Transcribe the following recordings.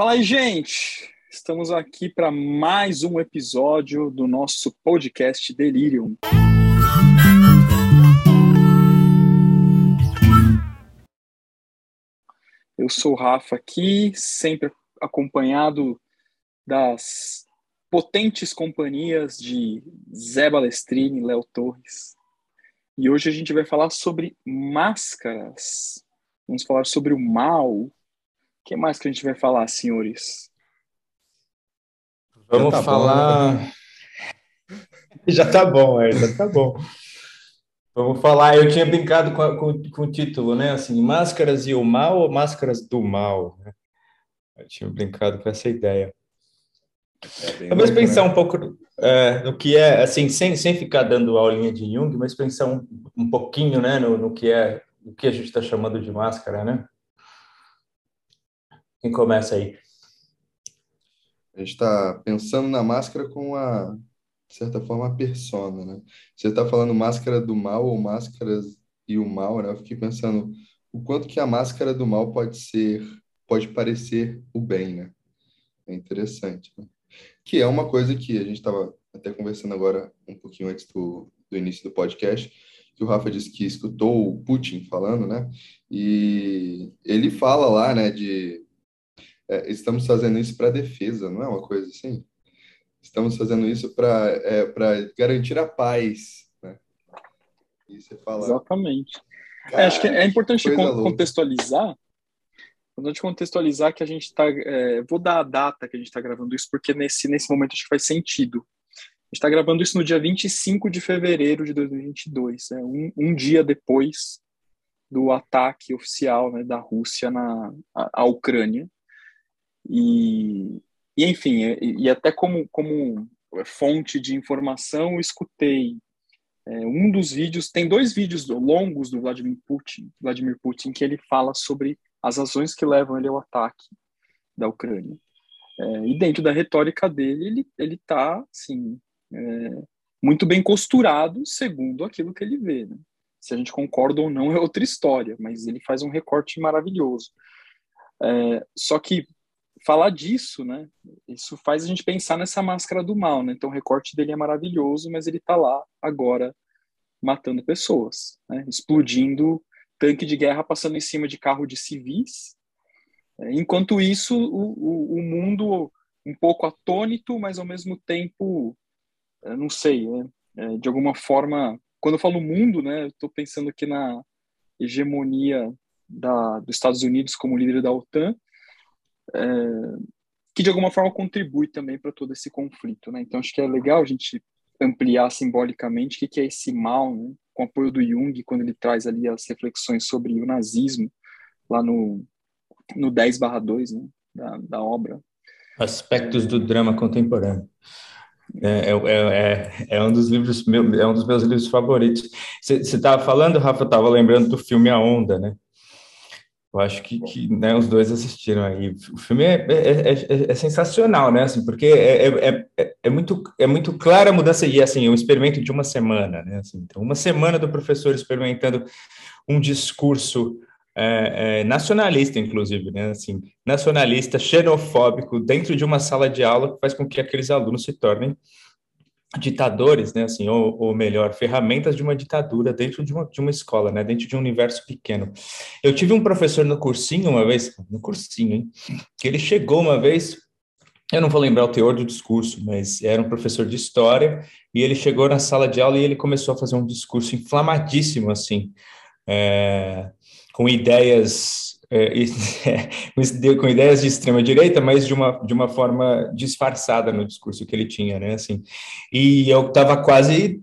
Fala aí, gente! Estamos aqui para mais um episódio do nosso podcast Delirium. Eu sou o Rafa aqui, sempre acompanhado das potentes companhias de Zé Balestrini, Léo Torres. E hoje a gente vai falar sobre máscaras. Vamos falar sobre o mal. O que mais que a gente vai falar, senhores? Vamos tá falar. Bom, né? já tá bom, é, já tá bom. Vamos falar, eu tinha brincado com, com, com, o título, né? Assim, Máscaras e o Mal ou Máscaras do Mal? Né? Eu tinha brincado com essa ideia. É Vamos pensar né? um pouco é, no que é, assim, sem, sem ficar dando aulinha de Jung, mas pensar um, um pouquinho, né, no, no que é, o que a gente está chamando de máscara, né? Quem começa aí? A gente está pensando na máscara com a, de certa forma, a persona, né? Você está falando máscara do mal ou máscaras e o mal, né? Eu fiquei pensando o quanto que a máscara do mal pode ser, pode parecer o bem, né? É interessante, né? Que é uma coisa que a gente estava até conversando agora um pouquinho antes do, do início do podcast, que o Rafa disse que escutou o Putin falando, né? E ele fala lá, né, de é, estamos fazendo isso para defesa, não é uma coisa assim? Estamos fazendo isso para é, garantir a paz, né? E você fala. Exatamente. Cara, é, acho que é importante contextualizar. Importante contextualizar que a gente está. É, vou dar a data que a gente está gravando isso, porque nesse, nesse momento acho que faz sentido. A gente está gravando isso no dia 25 de fevereiro de 2022, né? um, um dia depois do ataque oficial né, da Rússia na a Ucrânia. E, e enfim, e, e, até como, como fonte de informação, eu escutei é, um dos vídeos, tem dois vídeos longos do Vladimir Putin, Vladimir Putin, que ele fala sobre as razões que levam ele ao ataque da Ucrânia. É, e dentro da retórica dele, ele ele está assim é, muito bem costurado segundo aquilo que ele vê. Né? Se a gente concorda ou não é outra história, mas ele faz um recorte maravilhoso. É, só que falar disso, né? Isso faz a gente pensar nessa máscara do mal, né? Então o recorte dele é maravilhoso, mas ele está lá agora matando pessoas, né? explodindo tanque de guerra passando em cima de carro de civis. É, enquanto isso, o, o, o mundo um pouco atônito, mas ao mesmo tempo, não sei, né? é, de alguma forma, quando eu falo mundo, né, estou pensando aqui na hegemonia da, dos Estados Unidos como líder da OTAN, é, que de alguma forma contribui também para todo esse conflito, né? Então acho que é legal a gente ampliar simbolicamente o que é esse mal, né? com apoio do Jung, quando ele traz ali as reflexões sobre o nazismo, lá no, no 10 barra 2 né? da, da obra. Aspectos do drama contemporâneo. É, é, é, é, um dos livros meu, é um dos meus livros favoritos. Você estava falando, Rafa, estava lembrando do filme A Onda, né? Eu acho que, que né, os dois assistiram aí. O filme é, é, é, é sensacional, né? Assim, porque é, é, muito, é muito clara a mudança e assim, um experimento de uma semana, né? Assim, então, uma semana do professor experimentando um discurso nacionalista, inclusive, né? Assim, nacionalista, xenofóbico, dentro de uma sala de aula que faz com que aqueles alunos se tornem ditadores, né, assim, ou, ou, melhor, ferramentas de uma ditadura dentro de uma, de uma escola, né, dentro de um universo pequeno. Eu tive um professor no cursinho uma vez, no cursinho, hein, que ele chegou uma vez, eu não vou lembrar o teor do discurso, mas era um professor de história, e ele chegou na sala de aula e ele começou a fazer um discurso inflamadíssimo, assim, é, com ideias com ideias de extrema direita, mas de uma, de uma forma disfarçada no discurso que ele tinha, né? Assim, e eu estava quase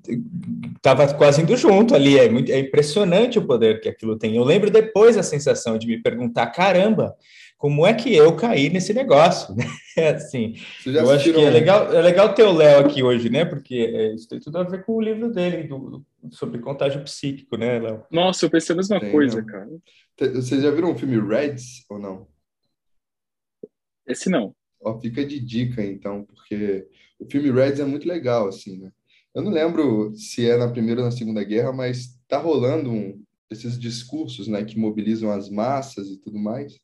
estava quase indo junto ali. É, muito, é impressionante o poder que aquilo tem. Eu lembro depois a sensação de me perguntar, caramba, como é que eu caí nesse negócio? É assim, eu acho que é legal, é legal ter o Léo aqui hoje, né? Porque é, isso tem tudo a ver com o livro dele do, sobre contágio psíquico, né, Léo? Nossa, eu pensei a mesma tem, coisa, não. cara. Vocês já viram o filme Reds ou não? Esse não. Ó, fica de dica, então, porque o filme Reds é muito legal, assim, né? Eu não lembro se é na Primeira ou na Segunda Guerra, mas tá rolando um, esses discursos, né, que mobilizam as massas e tudo mais.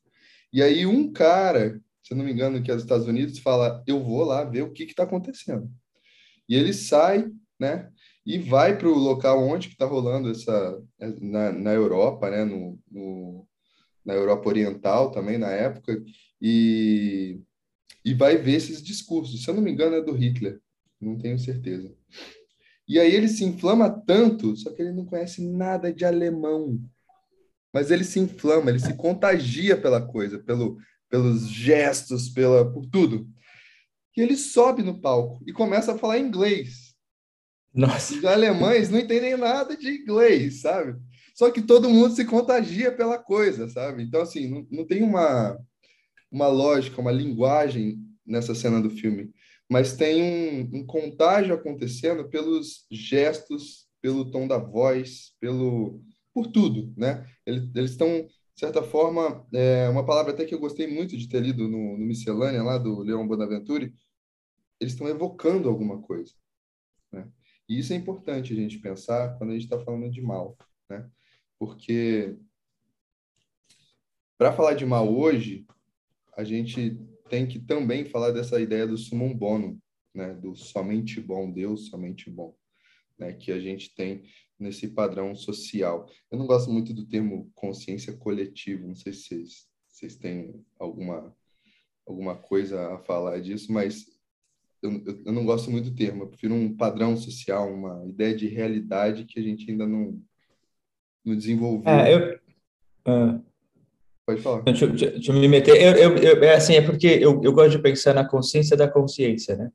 E aí um cara se não me engano, que é dos Estados Unidos, fala: eu vou lá ver o que está acontecendo. E ele sai, né? E vai para o local onde está rolando essa na, na Europa, né? No, no, na Europa Oriental também na época e e vai ver esses discursos. Se eu não me engano, é do Hitler, não tenho certeza. E aí ele se inflama tanto, só que ele não conhece nada de alemão. Mas ele se inflama, ele se contagia pela coisa, pelo, pelos gestos, pela, por tudo. E ele sobe no palco e começa a falar inglês. Nossa. Os alemães não entendem nada de inglês, sabe? Só que todo mundo se contagia pela coisa, sabe? Então, assim, não, não tem uma, uma lógica, uma linguagem nessa cena do filme, mas tem um, um contágio acontecendo pelos gestos, pelo tom da voz, pelo por tudo, né? Eles, estão de certa forma, é uma palavra até que eu gostei muito de ter lido no, no Miscelânea, lá do Leon Bonaventure, eles estão evocando alguma coisa. Né? E isso é importante a gente pensar quando a gente está falando de mal. Né? Porque, para falar de mal hoje, a gente tem que também falar dessa ideia do sumum bonum, né? do somente bom, Deus somente bom, né? que a gente tem nesse padrão social. Eu não gosto muito do termo consciência coletiva, não sei se vocês, vocês têm alguma, alguma coisa a falar disso, mas eu, eu não gosto muito do termo, eu prefiro um padrão social, uma ideia de realidade que a gente ainda não, não desenvolveu. É, eu... Ah. Pode falar. Deixa, deixa, deixa, eu me meter. Eu, eu, eu, é assim, é porque eu, eu gosto de pensar na consciência da consciência, né?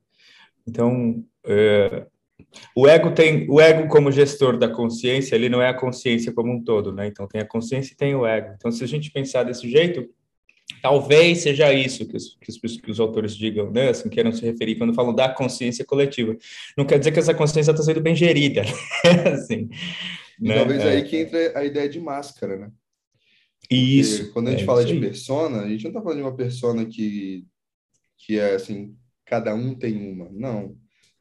Então, é, o ego tem o ego como gestor da consciência, ele não é a consciência como um todo, né? Então tem a consciência e tem o ego. Então se a gente pensar desse jeito, talvez seja isso que os, que os, que os autores digam, né? Assim, queiram se referir quando falam da consciência coletiva. Não quer dizer que essa consciência está sendo bem gerida, né? assim. Né? Talvez é. aí que entra a ideia de máscara, né? Porque isso. Quando a gente é, fala de persona, a gente não está falando de uma persona que que é assim, cada um tem uma. Não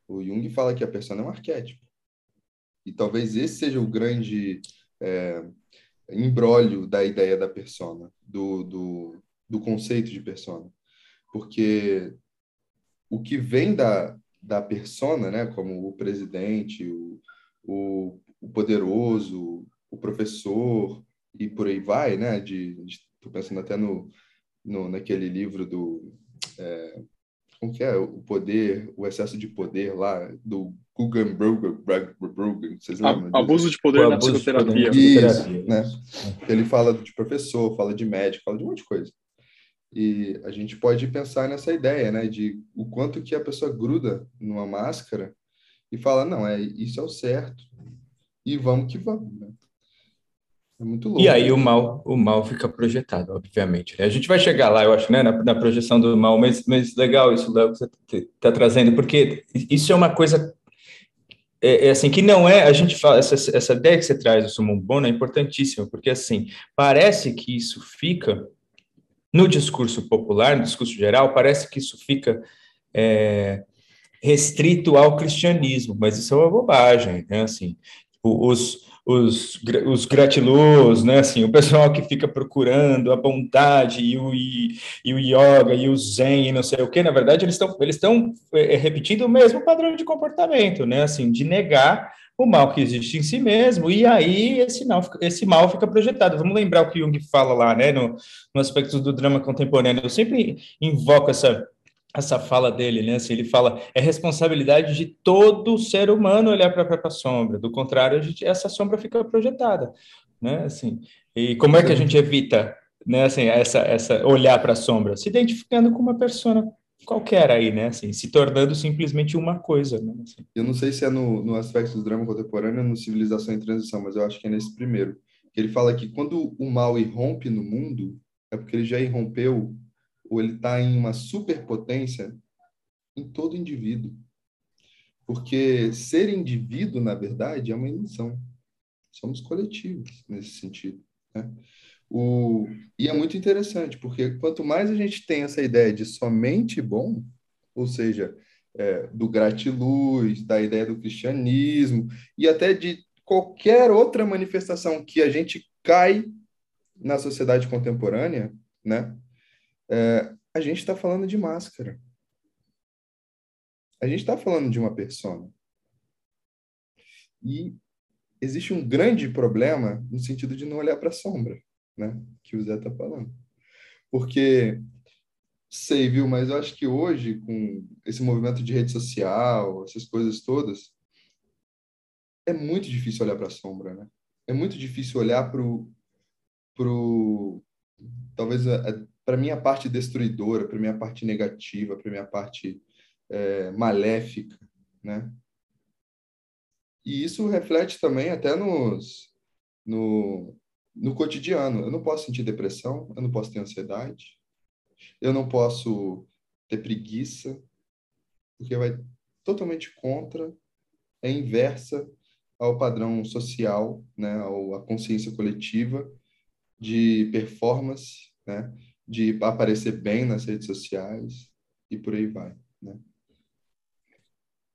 o Jung fala que a persona é um arquétipo. E talvez esse seja o grande é, embrólio da ideia da persona, do, do, do conceito de persona. Porque o que vem da, da persona, né, como o presidente, o, o, o poderoso, o professor e por aí vai, né? De, estou pensando até no, no naquele livro do é, como que é o poder, o excesso de poder lá do Guggenbrugger, vocês lembram? Abuso de poder o na psicoterapia. Isso, né? Ele fala de professor, fala de médico, fala de um monte de coisa. E a gente pode pensar nessa ideia, né, de o quanto que a pessoa gruda numa máscara e fala, não, é isso é o certo e vamos que vamos, né? É muito louco. E aí o mal, o mal fica projetado, obviamente. Né? A gente vai chegar lá, eu acho, né, na, na projeção do mal, mas, mas legal isso, Léo, que você está trazendo, porque isso é uma coisa é, é, assim que não é a gente fala essa, essa ideia que você traz do sumo bono é importantíssima porque assim parece que isso fica no discurso popular no discurso geral parece que isso fica é, restrito ao cristianismo mas isso é uma bobagem né assim os os, os gratiluz, né, assim, o pessoal que fica procurando a bondade e o, e, e o yoga e o zen e não sei o que, na verdade eles estão eles estão é, repetindo o mesmo padrão de comportamento, né, assim, de negar o mal que existe em si mesmo, e aí esse mal, esse mal fica projetado. Vamos lembrar o que Jung fala lá, né, no, no aspecto do drama contemporâneo. Eu sempre invoco essa essa fala dele, né? Assim, ele fala é responsabilidade de todo ser humano olhar para a própria sombra. Do contrário, gente, essa sombra fica projetada, né? Assim, e como é que a gente evita, né? Assim, essa essa olhar para a sombra, se identificando com uma persona qualquer aí, né? Assim, se tornando simplesmente uma coisa, né? Assim. Eu não sei se é no, no aspecto do drama contemporâneo no Civilização em Transição, mas eu acho que é nesse primeiro. Ele fala que quando o mal irrompe no mundo, é porque ele já irrompeu ou ele está em uma superpotência em todo indivíduo. Porque ser indivíduo, na verdade, é uma ilusão. Somos coletivos nesse sentido. Né? O, e é muito interessante, porque quanto mais a gente tem essa ideia de somente bom, ou seja, é, do gratiluz, da ideia do cristianismo, e até de qualquer outra manifestação que a gente cai na sociedade contemporânea, né? É, a gente está falando de máscara. A gente está falando de uma persona. E existe um grande problema no sentido de não olhar para a sombra, né? Que o Zé está falando. Porque, sei, viu, mas eu acho que hoje, com esse movimento de rede social, essas coisas todas, é muito difícil olhar para a sombra, né? É muito difícil olhar para o. Pro, talvez para minha parte destruidora, para minha parte negativa, para minha parte é, maléfica, né? E isso reflete também até nos, no, no cotidiano. Eu não posso sentir depressão, eu não posso ter ansiedade, eu não posso ter preguiça, porque vai totalmente contra, é inversa ao padrão social, né, ao, à consciência coletiva de performance, né, de aparecer bem nas redes sociais e por aí vai, né?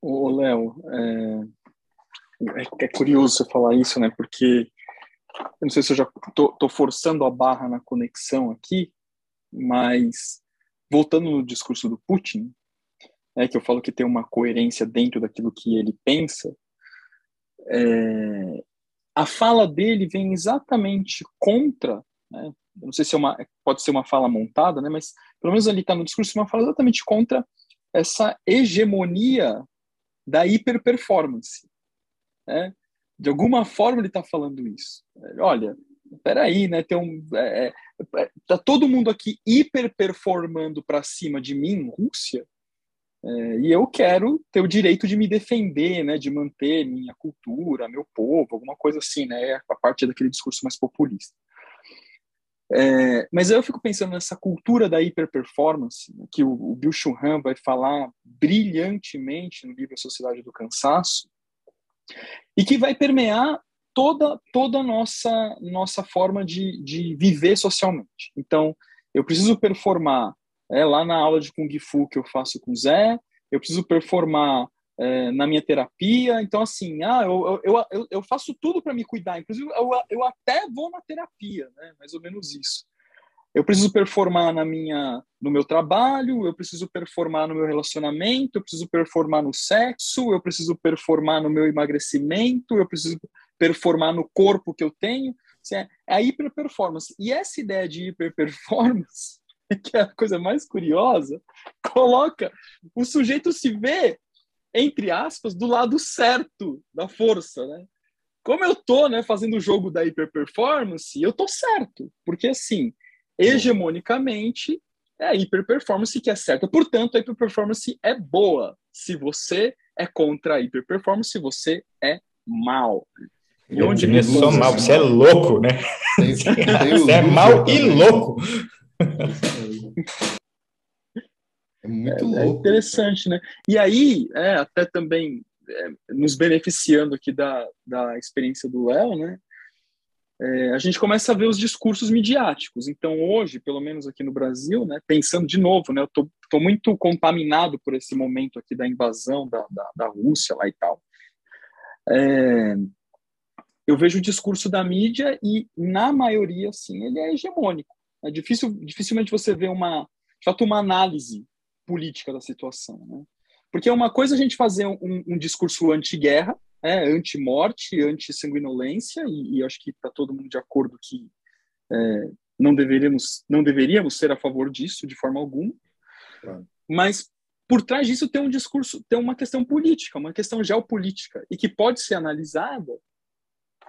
Ô, Léo, é, é, é, curioso falar isso, né? Porque eu não sei se eu já tô, tô forçando a barra na conexão aqui, mas voltando no discurso do Putin, é que eu falo que tem uma coerência dentro daquilo que ele pensa. É, a fala dele vem exatamente contra, né? Não sei se é uma, pode ser uma fala montada, né? Mas pelo menos ali está no discurso uma fala exatamente contra essa hegemonia da hiperperformance. Né? De alguma forma ele está falando isso. Olha, peraí, né? Tem um, é, é, é tá todo mundo aqui hiperperformando para cima de mim, Rússia, é, e eu quero ter o direito de me defender, né? De manter minha cultura, meu povo, alguma coisa assim, né? A parte daquele discurso mais populista. É, mas eu fico pensando nessa cultura da hiperperformance, né, que o, o Bill Churran vai falar brilhantemente no livro Sociedade do Cansaço, e que vai permear toda, toda a nossa, nossa forma de, de viver socialmente. Então, eu preciso performar é, lá na aula de Kung Fu que eu faço com o Zé, eu preciso performar é, na minha terapia. Então, assim, ah, eu, eu, eu, eu faço tudo para me cuidar. Inclusive, eu, eu até vou na terapia, né? mais ou menos isso. Eu preciso performar na minha, no meu trabalho, eu preciso performar no meu relacionamento, eu preciso performar no sexo, eu preciso performar no meu emagrecimento, eu preciso performar no corpo que eu tenho. É, é a hiperperformance. E essa ideia de hiperperformance, que é a coisa mais curiosa, coloca o sujeito se vê entre aspas, do lado certo da força, né? Como eu tô, né, fazendo o jogo da hiperperformance, eu tô certo, porque assim, hegemonicamente é a hiperperformance que é certa. Portanto, a hiperperformance é boa. Se você é contra a hiperperformance, você é mal. E onde é só mal, você é louco, né? Tem, tem você é mal e louco. É muito é, é interessante, né? E aí, é, até também é, nos beneficiando aqui da, da experiência do Léo, né? É, a gente começa a ver os discursos midiáticos. Então, hoje, pelo menos aqui no Brasil, né, pensando de novo, né, eu tô, tô muito contaminado por esse momento aqui da invasão da, da, da Rússia lá e tal. É, eu vejo o discurso da mídia e, na maioria, assim, ele é hegemônico. É difícil, dificilmente você vê uma, de uma análise política da situação. Né? Porque é uma coisa a gente fazer um, um discurso anti-guerra, é, anti-morte, anti-sanguinolência, e, e, acho que está todo mundo de acordo que é, não, deveríamos, não deveríamos ser a favor disso de forma alguma. Claro. Mas por trás disso tem um discurso, tem uma questão política, uma questão geopolítica, e que pode ser analisada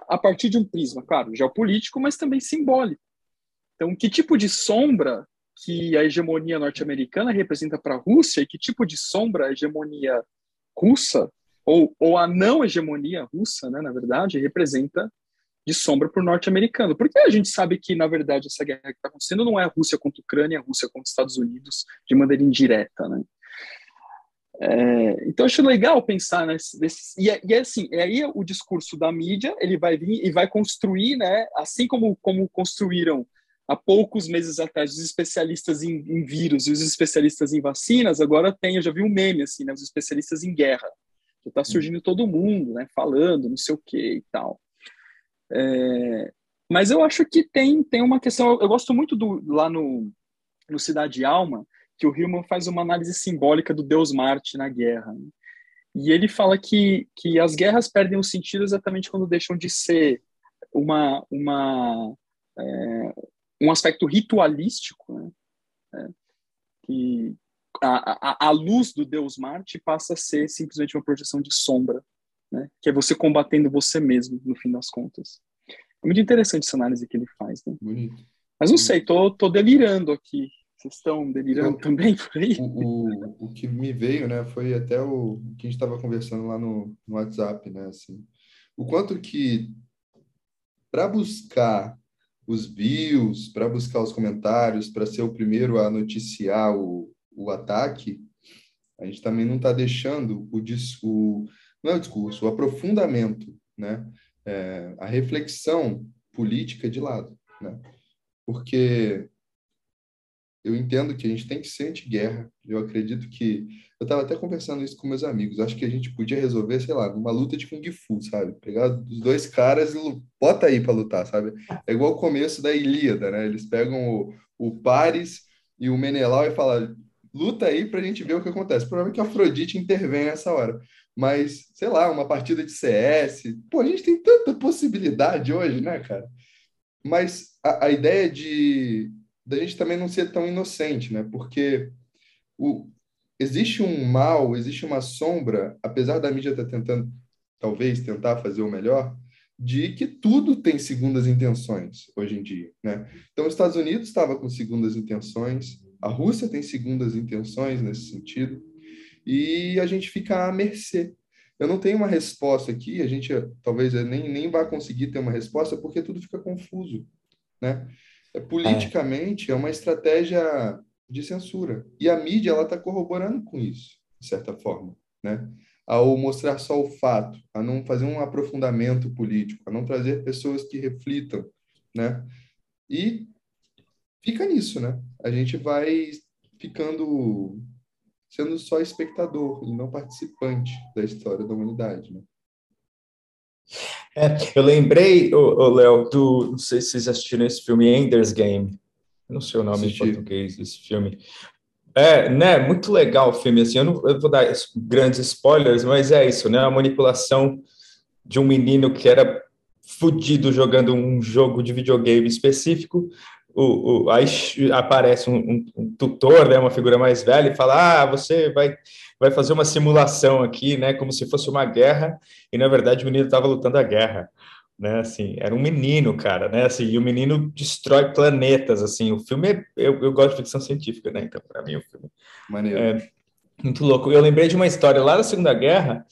a partir de um prisma, claro, geopolítico, mas também simbólico. Então, que tipo de sombra que a hegemonia norte-americana representa para a Rússia e que tipo de sombra a hegemonia russa, ou, ou a não hegemonia russa, né, na verdade, representa de sombra para o norte-americano. Porque a gente sabe que, na verdade, essa guerra que está acontecendo não é a Rússia contra a Ucrânia, é a Rússia contra os Estados Unidos de maneira indireta, né? É, então acho legal pensar nesse, nesse e, é, e é assim, é aí o discurso da mídia ele vai vir e vai construir, né? Assim como como construíram há poucos meses atrás os especialistas em, em, vírus e os especialistas em vacinas, agora tem, eu já vi um meme assim, né, os especialistas em guerra. Que tá surgindo todo mundo, né, falando, não sei o que e tal. É, mas eu acho que tem, tem uma questão, eu gosto muito do, lá no, no Cidade Alma, que o Hillman faz uma análise simbólica do Deus Marte na guerra. Né? E ele fala que, que as guerras perdem o sentido exatamente quando deixam de ser uma, uma, é, um aspecto ritualístico, né? É, que a, a, a, luz do Deus Marte passa a ser simplesmente uma projeção de sombra, né? que é você combatendo você mesmo, no fim das contas. É muito interessante essa análise que ele faz. Né? Bonito. Mas não sei, tô, tô delirando aqui. Vocês estão delirando Eu, também por aí? O, o, o, que me veio, né, foi até o que a gente estava conversando lá no, no WhatsApp, né, assim, o quanto que para buscar os views, para buscar os comentários, para ser o primeiro a noticiar o, o ataque, a gente também não está deixando o, o não é o discurso, o aprofundamento, né, é, a reflexão política de lado, né, porque eu entendo que a gente tem que ser anti-guerra. Eu acredito que. Eu estava até conversando isso com meus amigos. Acho que a gente podia resolver, sei lá, numa luta de Kung Fu, sabe? Pegar os dois caras e bota aí para lutar, sabe? É igual o começo da Ilíada, né? Eles pegam o, o Paris e o Menelau e falam: luta aí para a gente ver o que acontece. Provavelmente que a Afrodite intervém nessa hora. Mas, sei lá, uma partida de CS. Pô, a gente tem tanta possibilidade hoje, né, cara? Mas a, a ideia de da gente também não ser tão inocente, né? Porque o, existe um mal, existe uma sombra, apesar da mídia estar tá tentando, talvez, tentar fazer o melhor, de que tudo tem segundas intenções hoje em dia, né? Então, os Estados Unidos estava com segundas intenções, a Rússia tem segundas intenções nesse sentido, e a gente fica à mercê. Eu não tenho uma resposta aqui, a gente talvez nem, nem vá conseguir ter uma resposta, porque tudo fica confuso, né? É, politicamente, é. é uma estratégia de censura. E a mídia ela está corroborando com isso, de certa forma, né? Ao mostrar só o fato, a não fazer um aprofundamento político, a não trazer pessoas que reflitam, né? E fica nisso, né? A gente vai ficando sendo só espectador e não participante da história da humanidade, né? É, eu lembrei, Léo, do. Não sei se vocês assistiram esse filme Ender's Game. Não sei o nome Assisti. em português desse filme. É, né? Muito legal o filme. Assim, eu não eu vou dar grandes spoilers, mas é isso, né? A manipulação de um menino que era fudido jogando um jogo de videogame específico. O, o, aí aparece um, um, um, tutor, né, uma figura mais velha, e fala: Ah, você vai vai fazer uma simulação aqui, né, como se fosse uma guerra, e na verdade o menino estava lutando a guerra, né, assim, era um menino, cara, né, assim, e o menino destrói planetas, assim, o filme, é, eu, eu gosto de ficção científica, né, então para mim o filme Maneiro. é muito louco. Eu lembrei de uma história lá da Segunda Guerra,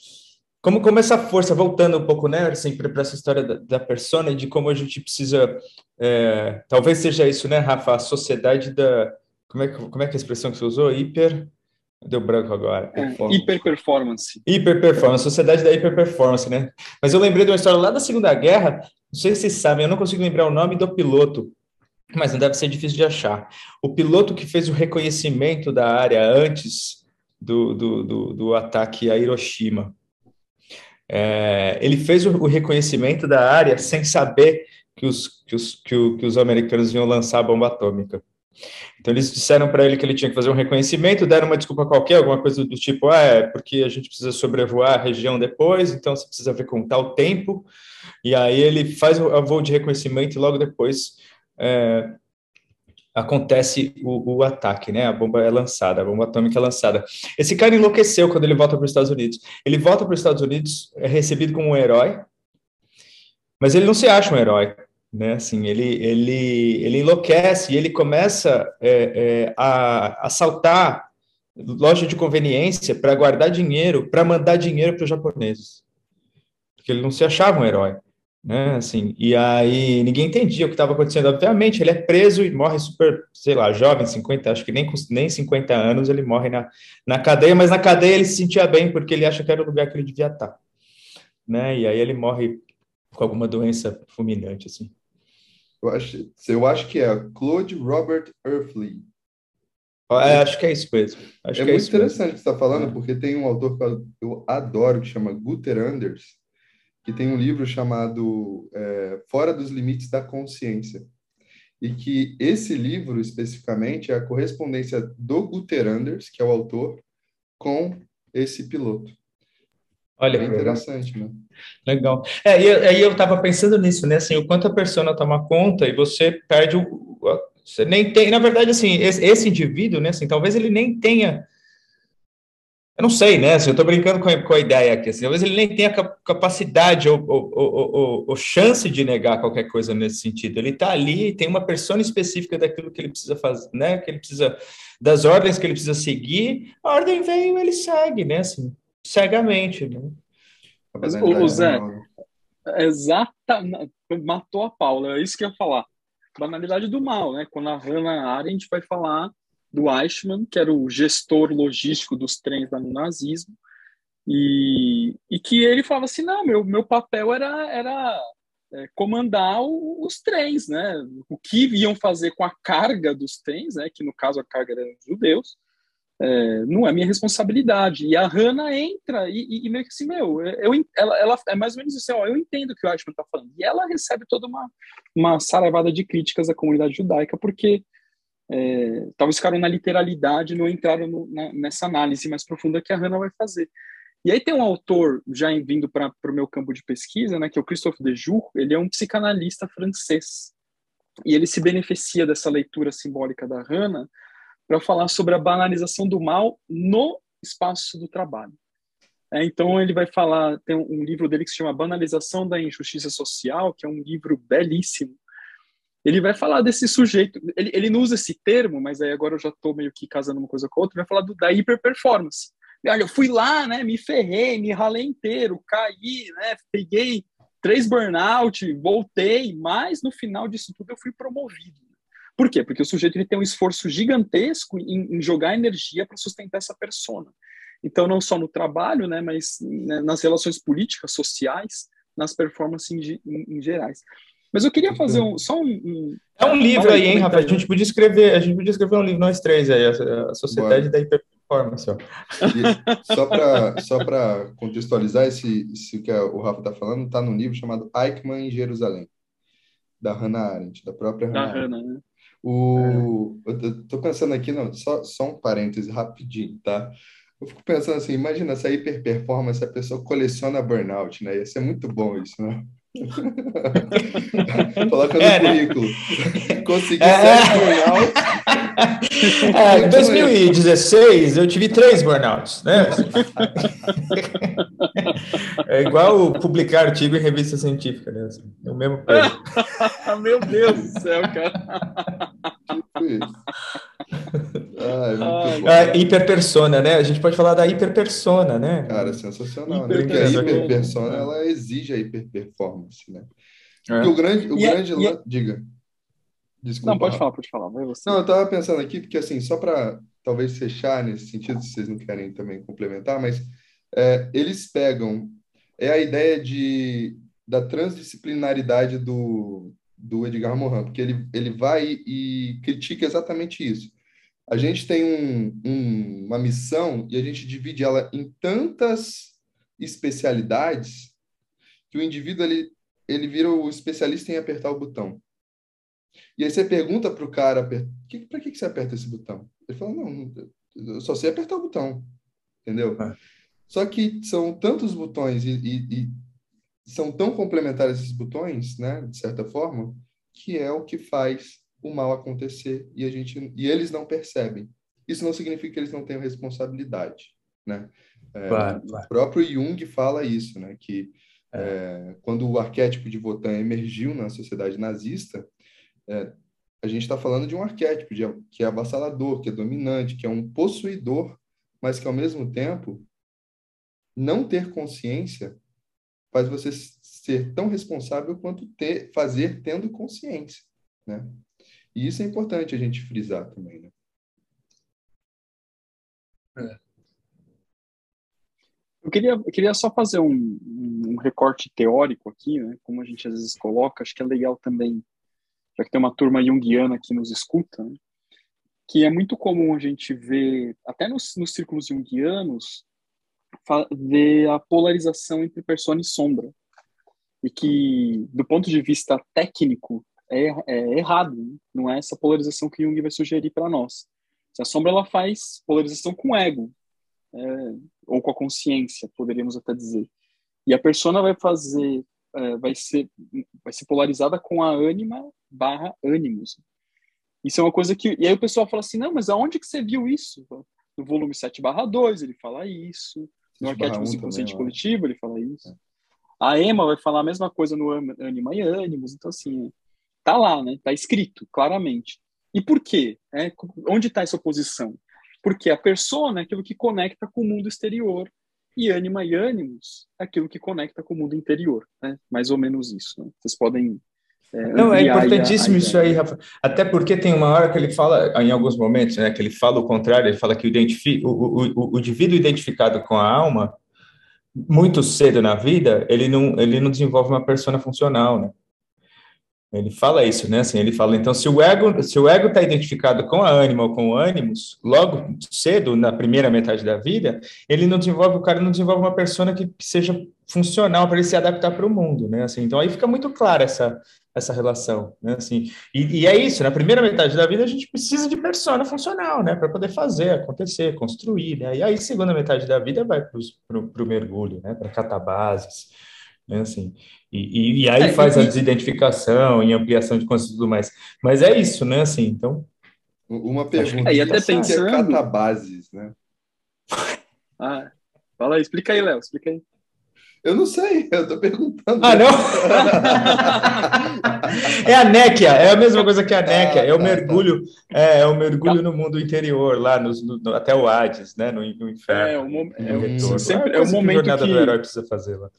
como, como essa força, voltando um pouco, né, assim, para essa história da, da persona e de como a gente precisa, é, talvez seja isso, né, Rafa, a sociedade da, como é, como é que é a expressão que você usou? Hiper... Deu branco agora. É, hiperperformance. Hiperperformance, sociedade da hiperperformance, né? Mas eu lembrei de uma história lá da Segunda Guerra, não sei se vocês sabem, eu não consigo lembrar o nome do piloto, mas não deve ser difícil de achar. O piloto que fez o reconhecimento da área antes do, do, do, do ataque a Hiroshima. É, ele fez o, o, reconhecimento da área sem saber que os, que os, que, o, que os americanos iam lançar a bomba atômica. Então eles disseram para ele que ele tinha que fazer um reconhecimento, deram uma desculpa qualquer, alguma coisa do tipo, ah, é porque a gente precisa sobrevoar a região depois, então você precisa ver com tal tempo. E aí ele faz o voo de reconhecimento e logo depois é, acontece o, o, ataque, né? A bomba é lançada, a bomba atômica é lançada. Esse cara enlouqueceu quando ele volta para os Estados Unidos. Ele volta para os Estados Unidos, é recebido como um herói, mas ele não se acha um herói né? Assim, ele, ele, ele enlouquece e ele começa é, é, a assaltar loja de conveniência para guardar dinheiro, para mandar dinheiro para os japoneses, porque ele não se achava um herói, né? Assim, e aí ninguém entendia o que estava acontecendo. Obviamente, ele é preso e morre super, sei lá, jovem, 50, acho que nem nem 50 anos ele morre na, na cadeia, mas na cadeia ele se sentia bem porque ele acha que era o lugar que ele devia estar, né? E aí ele morre com alguma doença fulminante, assim. Eu acho, eu acho que é Claude Robert Earthley. É, acho que é isso mesmo. Acho é, é muito interessante o que você está falando, é. porque tem um autor que eu adoro, que chama Guter Anders, que tem um livro chamado é, Fora dos Limites da Consciência. e que esse livro, especificamente, é a correspondência do Guter Anders, que é o autor, com esse piloto. Olha, é interessante, né? Legal. É, e aí eu estava pensando nisso, né? Assim, o quanto a persona toma conta e você perde o. Você nem tem. Na verdade, assim, esse, esse indivíduo, né? Assim, talvez ele nem tenha eu não sei, né? Assim, eu estou brincando com a, com a, ideia aqui. Assim, talvez ele nem tenha capacidade ou, ou, ou, ou, chance de negar qualquer coisa nesse sentido. Ele está ali, tem uma persona específica daquilo que ele precisa fazer, né? Que ele precisa das ordens que ele precisa seguir. A ordem veio, ele segue, né? Assim, cegamente, né? Mas, o Zé, exata, matou a Paula. É isso que eu ia falar. Banalidade do mal, né? Quando a Hannah Arendt vai falar do Eichmann, que era o gestor logístico dos trens lá no nazismo, e, e que ele falava assim, não, meu, meu papel era, era é, comandar o, os trens, né? O que iam fazer com a carga dos trens, né? Que no caso a carga era dos judeus, é, não é minha responsabilidade. E a Hannah entra e, e, e meio que assim, meu, eu, ela, ela é mais ou menos assim, ó, eu entendo o que o Eichmann está falando. E ela recebe toda uma, uma saravada de críticas da comunidade judaica, porque é, talvez ficaram na literalidade, não entraram no, na, nessa análise mais profunda que a Hannah vai fazer. E aí tem um autor, já vindo para o meu campo de pesquisa, né, que é o Christophe Dejour, ele é um psicanalista francês, e ele se beneficia dessa leitura simbólica da Hannah para falar sobre a banalização do mal no espaço do trabalho. É, então ele vai falar, tem um livro dele que se chama Banalização da Injustiça Social, que é um livro belíssimo, ele vai falar desse sujeito, ele, ele não usa esse termo, mas aí agora eu já estou meio que casando uma coisa com outra, vai falar do, da hiperperformance. Olha, eu fui lá, né, me ferrei, me ralei inteiro, caí, né, peguei três burnout, voltei, mas no final disso tudo eu fui promovido. Por quê? Porque o sujeito ele tem um esforço gigantesco em, em jogar energia para sustentar essa persona. Então, não só no trabalho, né, mas né, nas relações políticas, sociais, nas performances em, em, em gerais. Mas eu queria fazer um, só um, um... É um livro aí, hein, Rafa? A gente podia escrever, a gente podia escrever um livro, nós três aí, a, Sociedade Bora. da Hiperperformance. Ó. só para só contextualizar, esse, esse que o Rafa está falando, está num livro chamado Eichmann em Jerusalém, da Hannah Arendt, da própria Hannah. Da Hannah, né? O, é. eu tô pensando aqui, não, só, só um parêntese rapidinho, tá? Eu fico pensando assim, imagina essa hiperperformance, a pessoa coleciona burnout, né? Ia ser muito bom isso, né? Coloca no é, né? currículo. Né? Consegui é, sete burnouts. É, em 2016, eu tive três burnouts, né? É igual publicar artigo em revista científica, né? Assim, é o mesmo peso. Meu Deus do céu, cara. É hiperpersona, né? A gente pode falar da hiperpersona, né? Cara, sensacional, né? Porque a hiperpersona, ela exige a hiperperformance, né? É. o grande, o e grande... É, Diga. Desculpa. Não, pode falar, pode falar. Vai você. Não, eu tava pensando aqui, porque assim, só para talvez fechar nesse sentido, se vocês não querem também complementar, mas é, eles pegam é a ideia de, da transdisciplinaridade do, do Edgar Morin, porque ele, ele vai e critica exatamente isso. A gente tem um, um, uma missão e a gente divide ela em tantas especialidades que o indivíduo ele, ele vira o especialista em apertar o botão. E aí você pergunta para o cara, para que, que você aperta esse botão? Ele fala, não, eu só sei apertar o botão, entendeu? É. Só que são tantos botões e, e, e são tão complementares esses botões, né, de certa forma, que é o que faz o mal acontecer e a gente e eles não percebem. Isso não significa que eles não tenham responsabilidade, né? É, claro, claro. O próprio Jung fala isso, né? Que é. É, quando o arquétipo de Wotan emergiu na sociedade nazista, é, a gente está falando de um arquétipo de, que é avassalador, que é dominante, que é um possuidor, mas que ao mesmo tempo não ter consciência faz você ser tão responsável quanto ter, fazer tendo consciência, né? E isso é importante a gente frisar também, né? É. Eu queria, eu queria só fazer um, um, recorte teórico aqui, né? Como a gente às vezes coloca, acho que é legal também, já que tem uma turma junguiana que nos escuta, né? que é muito comum a gente ver, até nos, nos círculos junguianos, ver a polarização entre persona e sombra. E que, do ponto de vista técnico, é, é errado, né? não é essa polarização que Jung vai sugerir para nós. Se a sombra ela faz polarização com o ego, é, ou com a consciência, poderíamos até dizer. E a persona vai fazer, é, vai ser, vai ser polarizada com a ânima barra ânimos. Isso é uma coisa que. E aí o pessoal fala assim: não, mas aonde que você viu isso? No volume 7 barra 2 ele fala isso. No arquétipo inconsciente coletivo ele fala isso. É. A Emma vai falar a mesma coisa no Anima e Ânimos. Então, assim, tá lá, né? Tá escrito claramente. E por quê? É, onde está essa oposição? Porque a persona é aquilo que conecta com o mundo exterior e ânima e ânimos é aquilo que conecta com o mundo interior, né? Mais ou menos isso. Né? Vocês podem é, Não, é importantíssimo a, a isso aí, Rafa. Até porque tem uma hora que ele fala, em alguns momentos, né, que ele fala o contrário, ele fala que o, o, o, o indivíduo identificado com a alma, muito cedo na vida, ele não, ele não desenvolve uma persona funcional, né? Ele fala isso, né? Assim, ele fala, então, se o ego se o ego está identificado com a ânima ou com o ânimos, logo cedo, na primeira metade da vida, ele não desenvolve, o cara não desenvolve uma persona que, que seja funcional para ele se adaptar para o mundo, né? Assim, então aí fica muito clara essa essa relação, né? Assim, e, e, é isso, na primeira metade da vida a gente precisa de persona funcional, né? Para poder fazer, acontecer, construir, né? E aí, segunda metade da vida vai para o mergulho, né? Para catabases, né? Assim, e, e, e aí é, faz e, a desidentificação e ampliação de consciência e tudo mais. Mas é isso, né? Assim, então... Uma pergunta, é, e até pensando... é catabases, né? Ah, fala aí, explica aí, Léo, explica aí. Eu não sei, eu tô perguntando. Ah, não? é a néquia, é a mesma coisa que a néquia, ah, é o tá, mergulho, tá. É, é, o mergulho tá. no mundo interior, lá no, no, até o Hades, né, no, no inferno. É, o, mo é, o, sempre, é, é o momento que... a jornada do herói precisa fazer lá.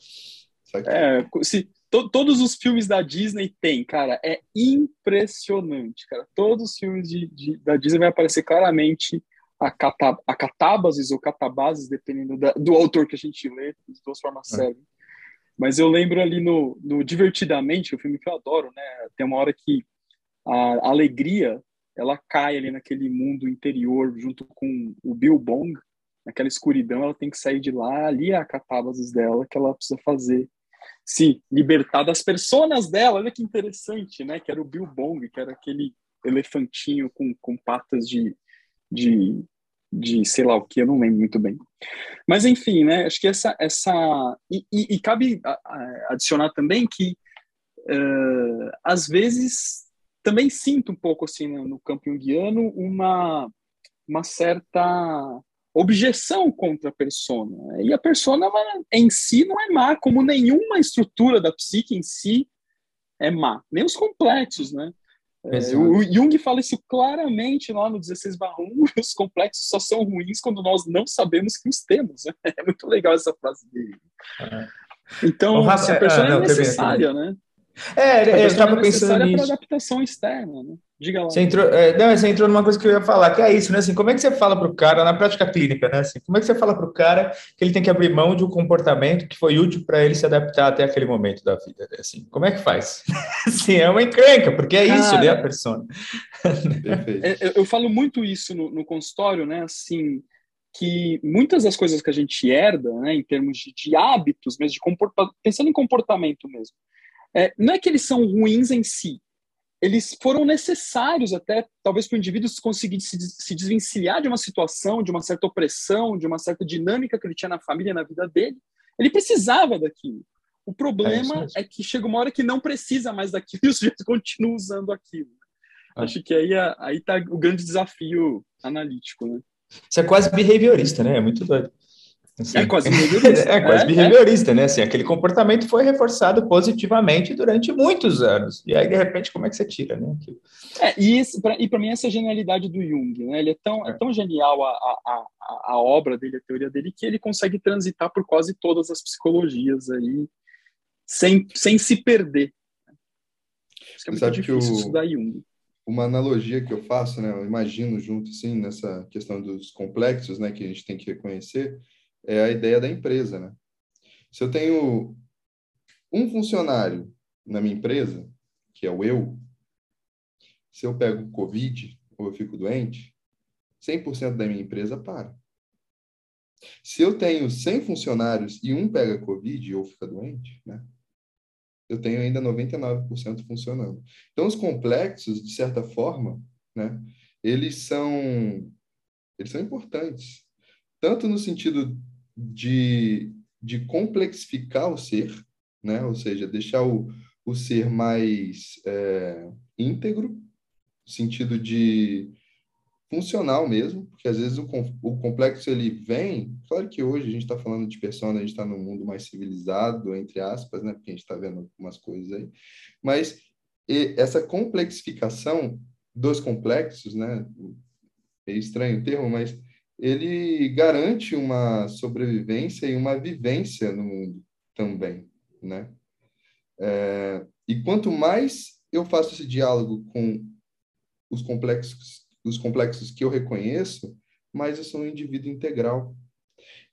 É, se, to, todos os filmes da Disney tem, cara, é impressionante, cara. Todos os filmes de, de da Disney vai aparecer claramente a, cata, a catábases ou catabases, dependendo da, do autor que a gente lê, de duas formas é. Mas eu lembro ali no, no Divertidamente, o filme que eu adoro, né? Tem uma hora que a alegria ela cai ali naquele mundo interior junto com o Bill Bong, naquela escuridão, ela tem que sair de lá, ali é a catábases dela que ela precisa fazer. Se libertar das personas dela, olha que interessante, né? Que era o Bill Bong, que era aquele elefantinho com, com patas de, de, de sei lá o que, eu não lembro muito bem. Mas enfim, né, acho que essa. essa e, e, e cabe adicionar também que, uh, às vezes, também sinto um pouco assim no, campo junguiano uma, uma certa objeção contra a persona. E a persona em si não é má, como nenhuma estrutura da psique em si é má, nem os complexos, né? É, o Jung fala isso claramente lá no 16 1, os complexos só são ruins quando nós não sabemos que os temos. Né? É muito legal essa frase dele. É. Então, a pessoa é, é necessária, né? É, eu estava pensando nisso. para adaptação externa, né? Diga lá. Você entrou, é, não, você entrou numa coisa que eu ia falar, que é isso, né? Assim, como é que você fala para o cara, na prática clínica, né? Assim, como é que você fala para o cara que ele tem que abrir mão de um comportamento que foi útil para ele se adaptar até aquele momento da vida? Né? Assim, como é que faz? Sim, é uma encrenca, porque é cara, isso, né? A persona. É, eu, eu, falo muito isso no, no consultório, né? Assim, que muitas das coisas que a gente herda, né, em termos de, de hábitos, mesmo de comportamento, pensando em comportamento mesmo, é, não é que eles são ruins em si, eles foram necessários até, talvez, para o indivíduo conseguir se, se desvencilhar de uma situação, de uma certa opressão, de uma certa dinâmica que ele tinha na família, na vida dele. Ele precisava daquilo. O problema é, é que chega uma hora que não precisa mais daquilo e o sujeito continua usando aquilo. É. Acho que aí aí está o grande desafio analítico, né? Isso é quase behaviorista, né? É muito doido. Assim, é quase behaviorista. é quase é, behaviorista, é. né? Assim, aquele comportamento foi reforçado positivamente durante muitos anos. E aí, de repente, como é que você tira, né? É, e, e para mim, essa genialidade do Jung, né? Ele é tão, é. é tão genial a, a, a, a, obra dele, a teoria dele, que ele consegue transitar por quase todas as psicologias aí, sem, sem se perder. Acho que é muito Sabe difícil o... estudar Jung uma analogia que eu faço, né? Eu imagino junto, assim, nessa questão dos complexos, né? Que a gente tem que reconhecer, é a ideia da empresa, né? Se eu tenho um funcionário na minha empresa, que é o eu, se eu pego Covid ou eu fico doente, 100% da minha empresa para. Se eu tenho 100 funcionários e um pega Covid ou fica doente, né? eu tenho ainda 99% funcionando. Então, os complexos, de certa forma, né, eles são eles são importantes, tanto no sentido de, de complexificar o ser, né, ou seja, deixar o, o ser mais é, íntegro, no sentido de funcional mesmo, porque às vezes o, o complexo ele vem, claro que hoje a gente está falando de persona, a gente está num mundo mais civilizado, entre aspas, né, porque a gente está vendo algumas coisas aí, mas essa complexificação dos complexos, né, é estranho o termo, mas ele garante uma sobrevivência e uma vivência no mundo também, né? É, e quanto mais eu faço esse diálogo com os complexos, os complexos que eu reconheço, mais eu sou um indivíduo integral.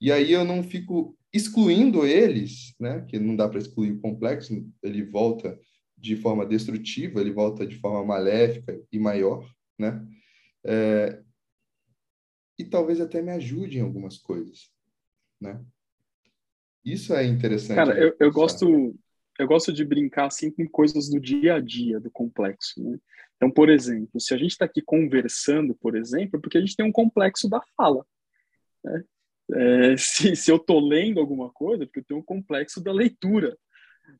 E aí eu não fico excluindo eles, né? Que não dá para excluir o complexo, ele volta de forma destrutiva, ele volta de forma maléfica e maior, né? É, e talvez até me ajude em algumas coisas, né? Isso é interessante. Cara, eu, eu gosto eu gosto de brincar assim com coisas do dia a dia do complexo, né? Então, por exemplo, se a gente está aqui conversando, por exemplo, é porque a gente tem um complexo da fala. Né? É, se, se eu estou lendo alguma coisa, é porque eu tenho um complexo da leitura.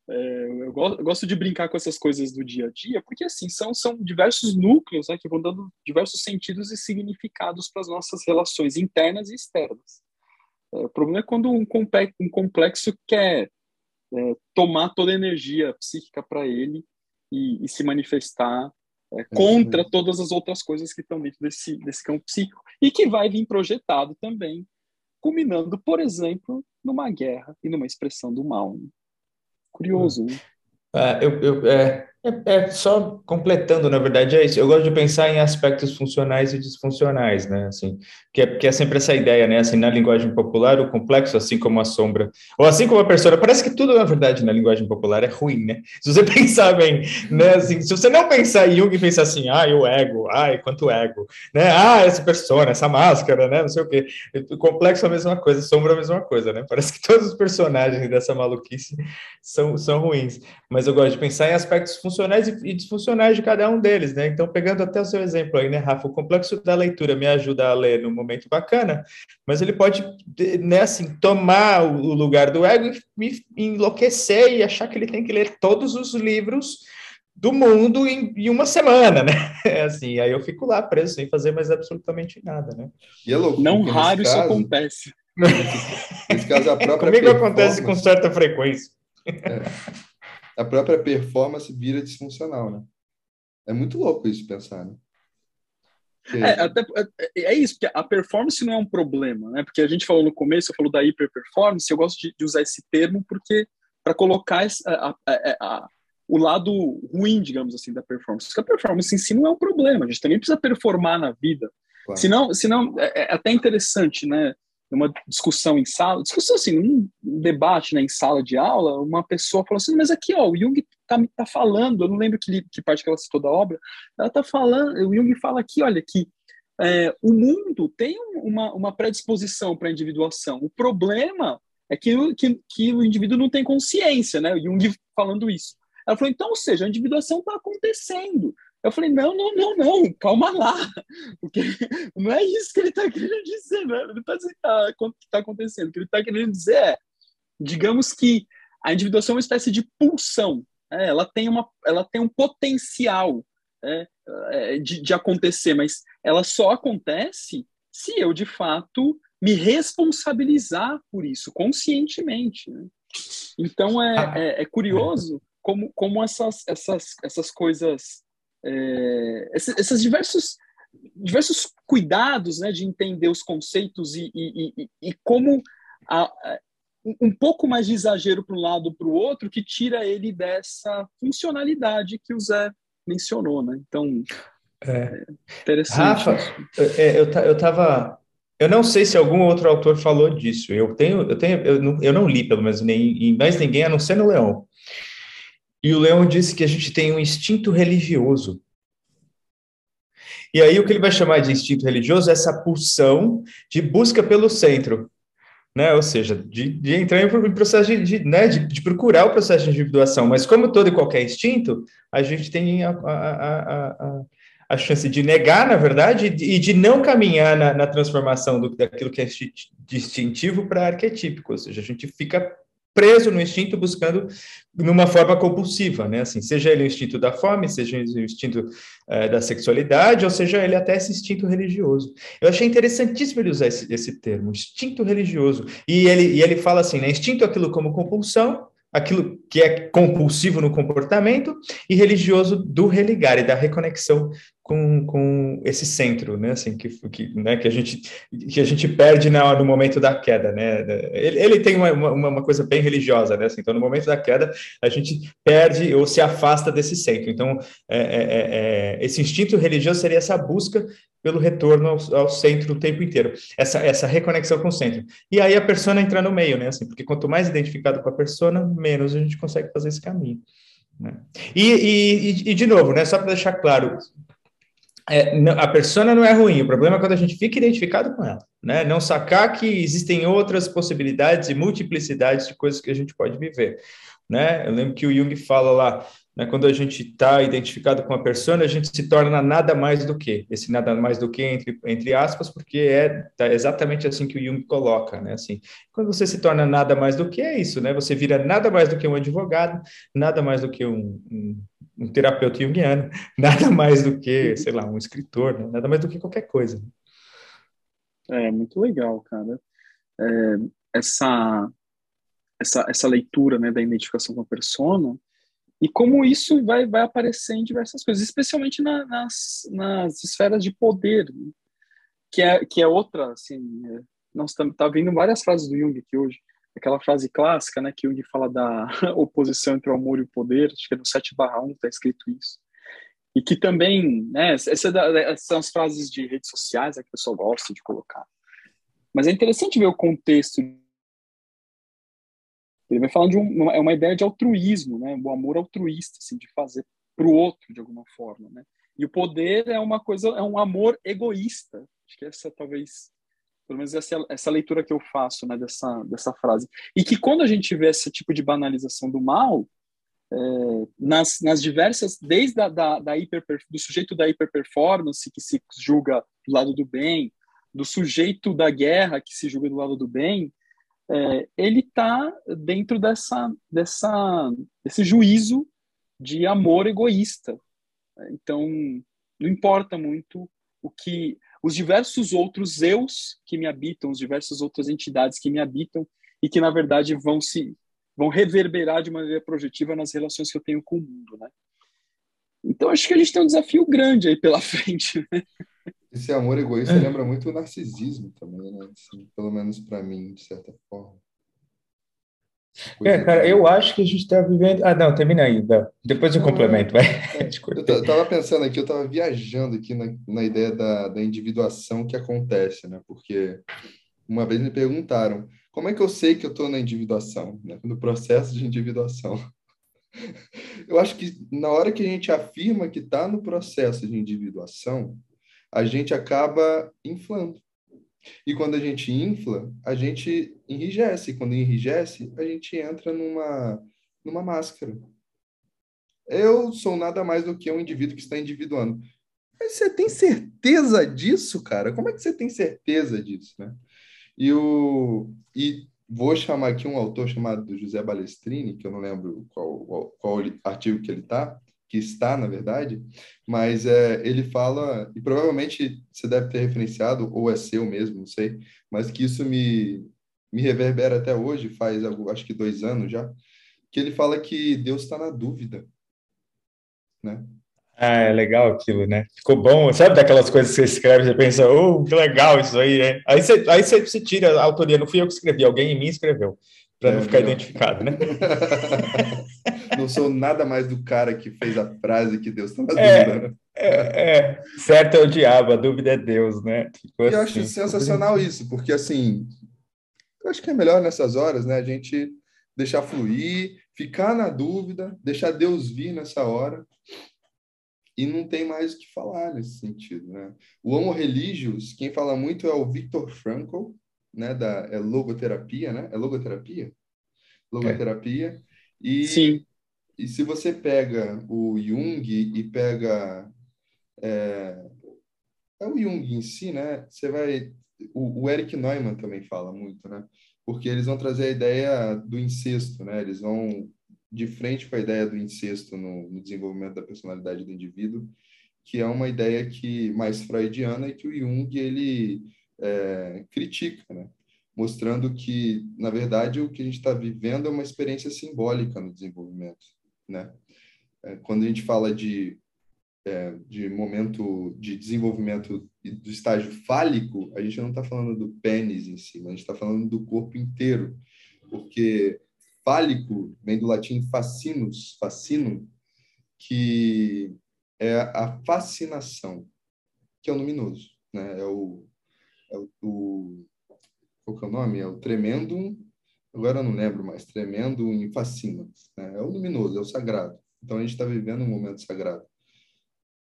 É, eu, gosto, eu, gosto, de brincar com essas coisas do dia a dia, porque assim são, são diversos núcleos né, que vão dando diversos sentidos e significados para as nossas relações internas e externas. É, o problema é quando um complexo, um complexo quer é, tomar toda a energia psíquica para ele e, e, se manifestar é, é contra todas as outras coisas que estão dentro desse, desse campo psíquico e que vai vir projetado também, culminando, por exemplo, numa guerra e numa expressão do mal. Né? Curioso, né? É, eu, eu, é, é, é, só completando, na verdade, é isso. Eu gosto de pensar em aspectos funcionais e disfuncionais, né? Assim, que é, que é sempre essa ideia, né? Assim, na linguagem popular, o complexo, assim como a sombra, ou assim como a persona, parece que tudo, na verdade, na linguagem popular é ruim, né? Se você pensar bem, né? Assim, se você não pensar em Jung e pensar assim, ah, o ego, ai, quanto ego, né? Ah, essa persona, essa máscara, né? Não sei o quê. O complexo é a mesma coisa, sombra é a mesma coisa, né? Parece que todos os personagens dessa maluquice são, são ruins. Mas eu gosto de pensar em aspectos funcionais funcionais e disfuncionais de cada um deles, né? Então, pegando até o seu exemplo aí, né, Rafa, o complexo da leitura me ajuda a ler num momento bacana, mas ele pode, né, assim, tomar o lugar do ego e me enlouquecer e achar que ele tem que ler todos os livros do mundo em, em, uma semana, né? É assim, aí eu fico lá preso sem fazer mais absolutamente nada, né? E é louco, Não raro isso acontece. Nesse caso, a própria Comigo acontece com certa frequência. É a própria performance vira disfuncional, né? É muito louco isso pensar, né? É, até, é, é, isso, porque a performance não é um problema, né? Porque a gente falou no começo, eu falou da hiperperformance, eu gosto de, de usar esse termo porque para colocar essa, a, a, a, o lado ruim, digamos assim, da performance. Porque a performance em si não é um problema, a gente também precisa performar na vida. Claro. Senão, senão é, é até interessante, né? Numa discussão em sala, discussão assim, num debate né, em sala de aula, uma pessoa falou assim, mas aqui, ó, o Jung tá, tá falando, eu não lembro que, que parte que ela citou da obra, ela tá falando, o Jung fala aqui, olha, que é, o mundo tem uma, uma predisposição para a individuação. O problema é que, que, que o indivíduo não tem consciência, né? O Jung falando isso. Ela falou, então, ou seja, a individuação está acontecendo. Eu falei, não, não, não, não, calma lá, porque não é isso que ele está querendo dizer, não é, está dizendo que está acontecendo. O que ele está querendo dizer é, digamos que a individuação é uma espécie de pulsão, é, ela, tem uma, ela tem um potencial é, é, de, de acontecer, mas ela só acontece se eu, de fato, me responsabilizar por isso, conscientemente. Né? Então, é, ah. é, é curioso como, como essas, essas, essas coisas é, esses, esses, diversos diversos cuidados né, de entender os conceitos e, e, e, e como a, a, um pouco mais de exagero para um lado ou para o outro que tira ele dessa funcionalidade que o Zé mencionou, né? Então, é, é interessante. Rafa, é, eu, eu tava eu não sei se algum outro autor falou disso. Eu tenho, eu tenho, eu não, eu não li pelo menos nem mais ninguém a não ser no Leão. E o Leão disse que a gente tem um instinto religioso. E aí o que ele vai chamar de instinto religioso é essa pulsão de busca pelo centro. né? Ou seja, de, de entrar em processo de, de, né? de, de, procurar o processo de individuação. Mas como todo e qualquer instinto, a gente tem a, a, a, a chance de negar, na verdade, e de não caminhar na, na transformação do, daquilo que é distintivo para arquetípico. Ou seja, a gente fica preso no instinto, buscando numa forma compulsiva, né? Assim, seja ele o instinto da fome, seja ele o instinto é, da sexualidade, ou seja ele até esse instinto religioso. Eu achei interessantíssimo ele usar esse, esse termo, instinto religioso. E ele, e ele fala assim, né? Instinto é aquilo como compulsão, aquilo que é compulsivo no comportamento e religioso do religar e da reconexão com, com esse centro, né, assim, que, que, né, que, a gente, que a gente perde na, no momento da queda, né, ele, ele tem uma, uma, uma, coisa bem religiosa, né, assim, então no momento da queda a gente perde ou se afasta desse centro, então é, é, é, é esse instinto religioso seria essa busca pelo retorno ao, ao, centro o tempo inteiro, essa, essa reconexão com o centro, e aí a persona entra no meio, né, assim, porque quanto mais identificado com a persona, menos a gente consegue fazer esse caminho. Né? E, e, e, de novo, né, só para deixar claro, é, a persona não é ruim, o problema é quando a gente fica identificado com ela, né? Não sacar que existem outras possibilidades e multiplicidades de coisas que a gente pode viver, né? Eu lembro que o Jung fala lá, né, quando a gente está identificado com a persona, a gente se torna nada mais do que, esse nada mais do que entre, entre aspas, porque é tá exatamente assim que o Jung coloca, né? Assim, quando você se torna nada mais do que é isso, né? Você vira nada mais do que um advogado, nada mais do que um, um um terapeuta junguiano, nada mais do que, sei lá, um escritor, né? nada mais do que qualquer coisa. É, muito legal, cara. É, essa, essa, essa leitura né, da identificação com a persona e como isso vai, vai aparecer em diversas coisas, especialmente na, nas, nas esferas de poder, né? que, é, que é outra, assim, é, nós estamos tá vendo várias frases do Jung aqui hoje, aquela frase clássica, né, que Jung fala da oposição entre o amor e o poder, acho que é no 7 barra 1 está escrito isso. E que também, né, essas são as frases de redes sociais né, que o pessoal gosta de colocar. Mas é interessante ver o contexto. Ele vai falando de um, é uma ideia de altruísmo, né, o amor altruísta, assim, de fazer para o outro de alguma forma, né. E o poder é uma coisa, é um amor egoísta. Acho que essa talvez pelo menos essa, essa leitura que eu faço né, dessa, dessa frase. E que quando a gente vê esse tipo de banalização do mal, é, nas, nas diversas, desde a, da, da hiper, do sujeito da hiperperformance, que se julga do lado do bem, do sujeito da guerra, que se julga do lado do bem, é, ele está dentro dessa, dessa, desse juízo de amor egoísta. Então, não importa muito o que os diversos outros eus que me habitam, as diversas outras entidades que me habitam e que na verdade vão se vão reverberar de maneira projetiva nas relações que eu tenho com o mundo, né? Então acho que a gente tem um desafio grande aí pela frente. Né? Esse amor egoísta lembra muito o narcisismo também, né? Assim, pelo menos para mim, de certa forma. É, cara, eu acho que a gente está vivendo. Ah, não, termina aí, depois eu complemento. Vai. É, eu estava pensando aqui, eu estava viajando aqui na, na ideia da, da individuação que acontece, né? Porque uma vez me perguntaram como é que eu sei que eu estou na individuação, né? no processo de individuação. Eu acho que na hora que a gente afirma que está no processo de individuação, a gente acaba inflando. E quando a gente infla, a gente enrijece. Quando enrijece, a gente entra numa, numa máscara. Eu sou nada mais do que um indivíduo que está individuando. Mas você tem certeza disso, cara? Como é que você tem certeza disso, né? E, o, e vou chamar aqui um autor chamado José Balestrini, que eu não lembro qual, qual, qual artigo que ele está, que está, na verdade, mas é, ele fala, e provavelmente você deve ter referenciado, ou é seu mesmo, não sei, mas que isso me, me reverbera até hoje, faz acho que dois anos já, que ele fala que Deus está na dúvida, né? Ah, é legal aquilo, né? Ficou bom, sabe daquelas coisas que você escreve, você pensa, oh, que legal isso aí, né? Aí você, aí você, você tira a autoria, não fui eu que escrevi, alguém em mim escreveu para não é, ficar identificado, né? não sou nada mais do cara que fez a frase que Deus está na é, dúvida. Né? É, é, certo é o diabo, a dúvida é Deus, né? Tipo assim. Eu acho sensacional isso, porque assim, eu acho que é melhor nessas horas, né? A gente deixar fluir, ficar na dúvida, deixar Deus vir nessa hora e não tem mais o que falar nesse sentido, né? O Homo Religious, quem fala muito é o Viktor Frankl, né, da é logoterapia, né? É logoterapia? Logoterapia. É. E, Sim. E se você pega o Jung e pega é, é o Jung em si, né? Você vai o, o Eric Neumann também fala muito, né? Porque eles vão trazer a ideia do incesto, né? Eles vão de frente com a ideia do incesto no, no desenvolvimento da personalidade do indivíduo, que é uma ideia que mais freudiana e que o Jung ele é, critica, né? mostrando que, na verdade, o que a gente está vivendo é uma experiência simbólica no desenvolvimento. Né? É, quando a gente fala de, é, de momento de desenvolvimento do estágio fálico, a gente não está falando do pênis em si, a gente está falando do corpo inteiro, porque fálico vem do latim fascinus, fascino, que é a fascinação, que é o luminoso, né? É o, é o, o qual que é o nome? É o tremendum, agora eu não lembro mais, tremendo em fascina, né? É o luminoso, é o sagrado. Então a gente está vivendo um momento sagrado.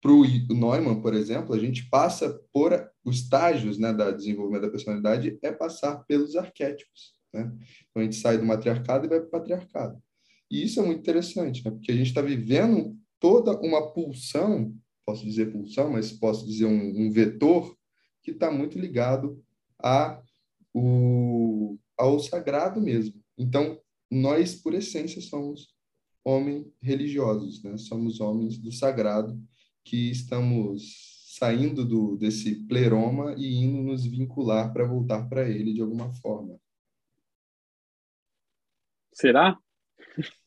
Para o Neumann, por exemplo, a gente passa por os estágios né, da desenvolvimento da personalidade é passar pelos arquétipos. Né? Então a gente sai do matriarcado e vai para o patriarcado. E isso é muito interessante, né? porque a gente está vivendo toda uma pulsão, posso dizer pulsão, mas posso dizer um, um vetor que está muito ligado a o, ao sagrado mesmo. Então, nós, por essência, somos homens religiosos, né? Somos homens do sagrado que estamos saindo do desse pleroma e indo nos vincular para voltar para ele de alguma forma. Será?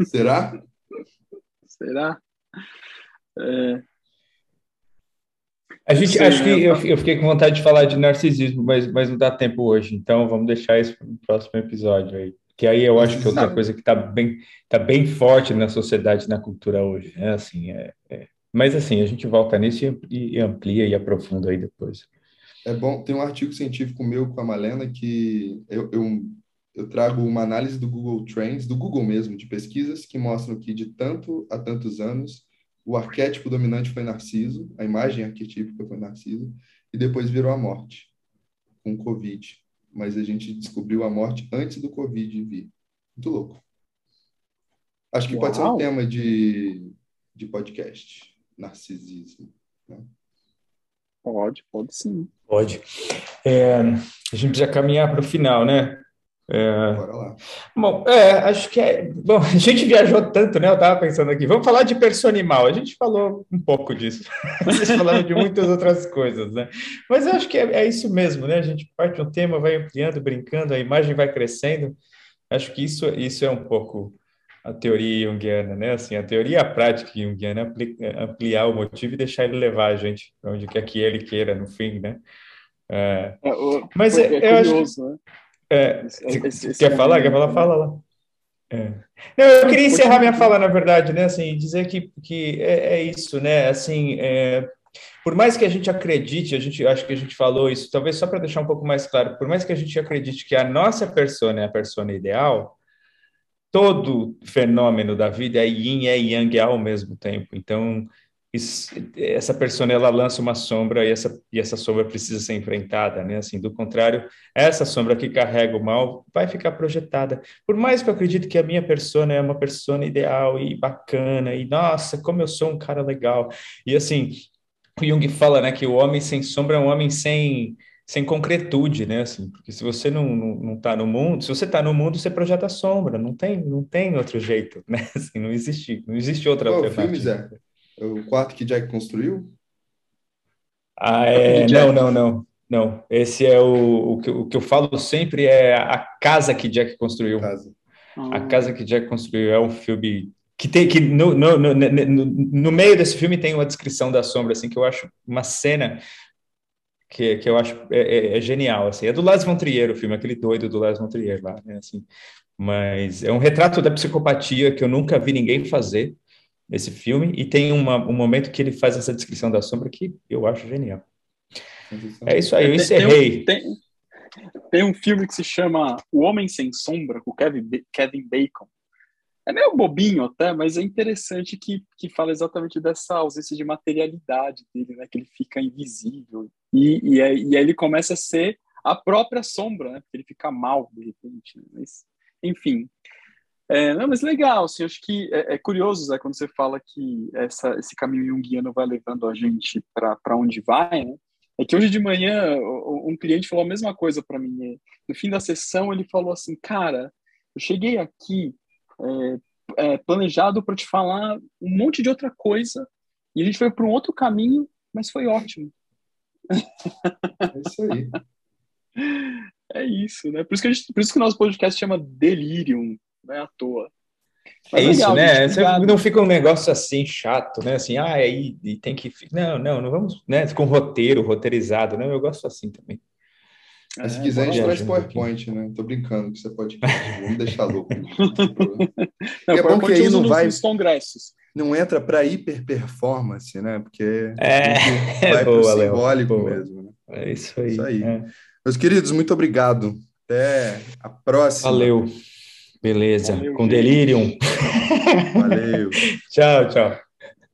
Será? Será? É... A gente, acho que eu, eu, fiquei com vontade de falar de narcisismo, mas, mas não dá tempo hoje. Então vamos deixar isso para o próximo episódio aí. Que aí eu acho que é outra coisa que está bem, tá bem forte na sociedade, na cultura hoje. É assim, é, é. Mas assim, a gente volta nisso e, e amplia e aprofunda aí depois. É bom, tem um artigo científico meu com a Malena que eu, eu eu trago uma análise do Google Trends, do Google mesmo, de pesquisas, que mostram que de tanto a tantos anos, o arquétipo dominante foi Narciso, a imagem arquetípica foi Narciso, e depois virou a morte, com o Covid. Mas a gente descobriu a morte antes do Covid vir. Muito louco. Acho que Uau. pode ser um tema de, de podcast, narcisismo. Né? Pode, pode sim. Pode. É, a gente precisa caminhar para o final, né? É... Bora lá. Bom, é, acho que é. Bom, a gente viajou tanto, né? Eu estava pensando aqui. Vamos falar de persona animal. A gente falou um pouco disso. Vocês falaram de muitas outras coisas, né? Mas eu acho que é, é, isso mesmo, né? A gente parte um tema, vai ampliando, brincando, a imagem vai crescendo. Acho que isso, isso é um pouco a teoria junguiana, né? Assim, a teoria a prática junguiana é ampliar o motivo e deixar ele levar a gente para onde quer que ele queira, no fim, né? É, é mas é, é curioso, eu acho. Né? É, esse, esse quer falar? Quer falar? Fala lá. É. Não, eu queria encerrar minha fala, na verdade, né? Assim, dizer que, que é, é isso, né? Assim, é, por mais que a gente acredite, a gente acho que a gente falou isso, talvez só para deixar um pouco mais claro, por mais que a gente acredite que a nossa persona é a persona ideal, todo fenômeno da vida é yin e é yang ao mesmo tempo. Então, essa persona ela lança uma sombra e essa, e essa sombra precisa ser enfrentada, né? Assim, do contrário, essa sombra que carrega o mal vai ficar projetada. Por mais que eu acredite que a minha persona é uma persona ideal e bacana e nossa, como eu sou um cara legal. E assim, o Jung fala, né, que o homem sem sombra é um homem sem sem concretude, né? Assim, porque se você não, não, não tá no mundo, se você tá no mundo, você projeta sombra, não tem, não tem outro jeito, né? Assim, não existe, não existe outra Qual alternativa. Filme, Zé? O quarto que Jack construiu? Ah, é... Não, não, não. Não, esse é o, o, que, o que eu falo sempre é a casa que Jack construiu. Casa. A casa que Jack construiu é um filme que tem que no, no, no, no, no meio desse filme tem uma descrição da sombra assim que eu acho uma cena que, que eu acho é, é, é genial assim é do Lars von Trier o filme aquele doido do Lars von Trier lá né, assim mas é um retrato da psicopatia que eu nunca vi ninguém fazer esse filme, e tem uma, um momento que ele faz essa descrição da sombra que eu acho genial. É isso aí, eu encerrei. Tem, tem, tem, um filme que se chama O Homem Sem Sombra, com Kevin, Kevin Bacon. É meio bobinho até, mas é interessante que, que fala exatamente dessa ausência de materialidade dele, né? Que ele fica invisível. E, e, aí, e aí ele começa a ser a própria sombra, né? Porque ele fica mal de repente. Né? Mas, enfim. É, não, mas legal, assim, acho que é, é curioso, Zé, quando você fala que essa, esse caminho junguiano vai levando a gente para onde vai, né? É que hoje de manhã um cliente falou a mesma coisa para mim. No fim da sessão, ele falou assim: Cara, eu cheguei aqui é, é, planejado para te falar um monte de outra coisa e a gente foi para um outro caminho, mas foi ótimo. É isso aí. É isso, né? Por isso que, gente, por isso que o nosso podcast chama Delirium, não é à toa. Mas é legal, isso, né? Não fica um negócio assim chato, né? Assim, ah, aí e tem que. Não, não, não vamos, né? Com roteiro, roteirizado, né? Eu gosto assim também. Mas se é, quiser, a gente traz PowerPoint, né? Tô brincando que você pode. Vamos deixar louco. não, é bom que aí não vai. Nos congressos. Não entra para hiper performance, né? Porque é, vai para o simbólico mesmo. Né? É isso aí. Isso aí. É. Meus queridos, muito obrigado. Até a próxima. Valeu. Beleza. Valeu, Com delírio. Valeu. tchau, tchau.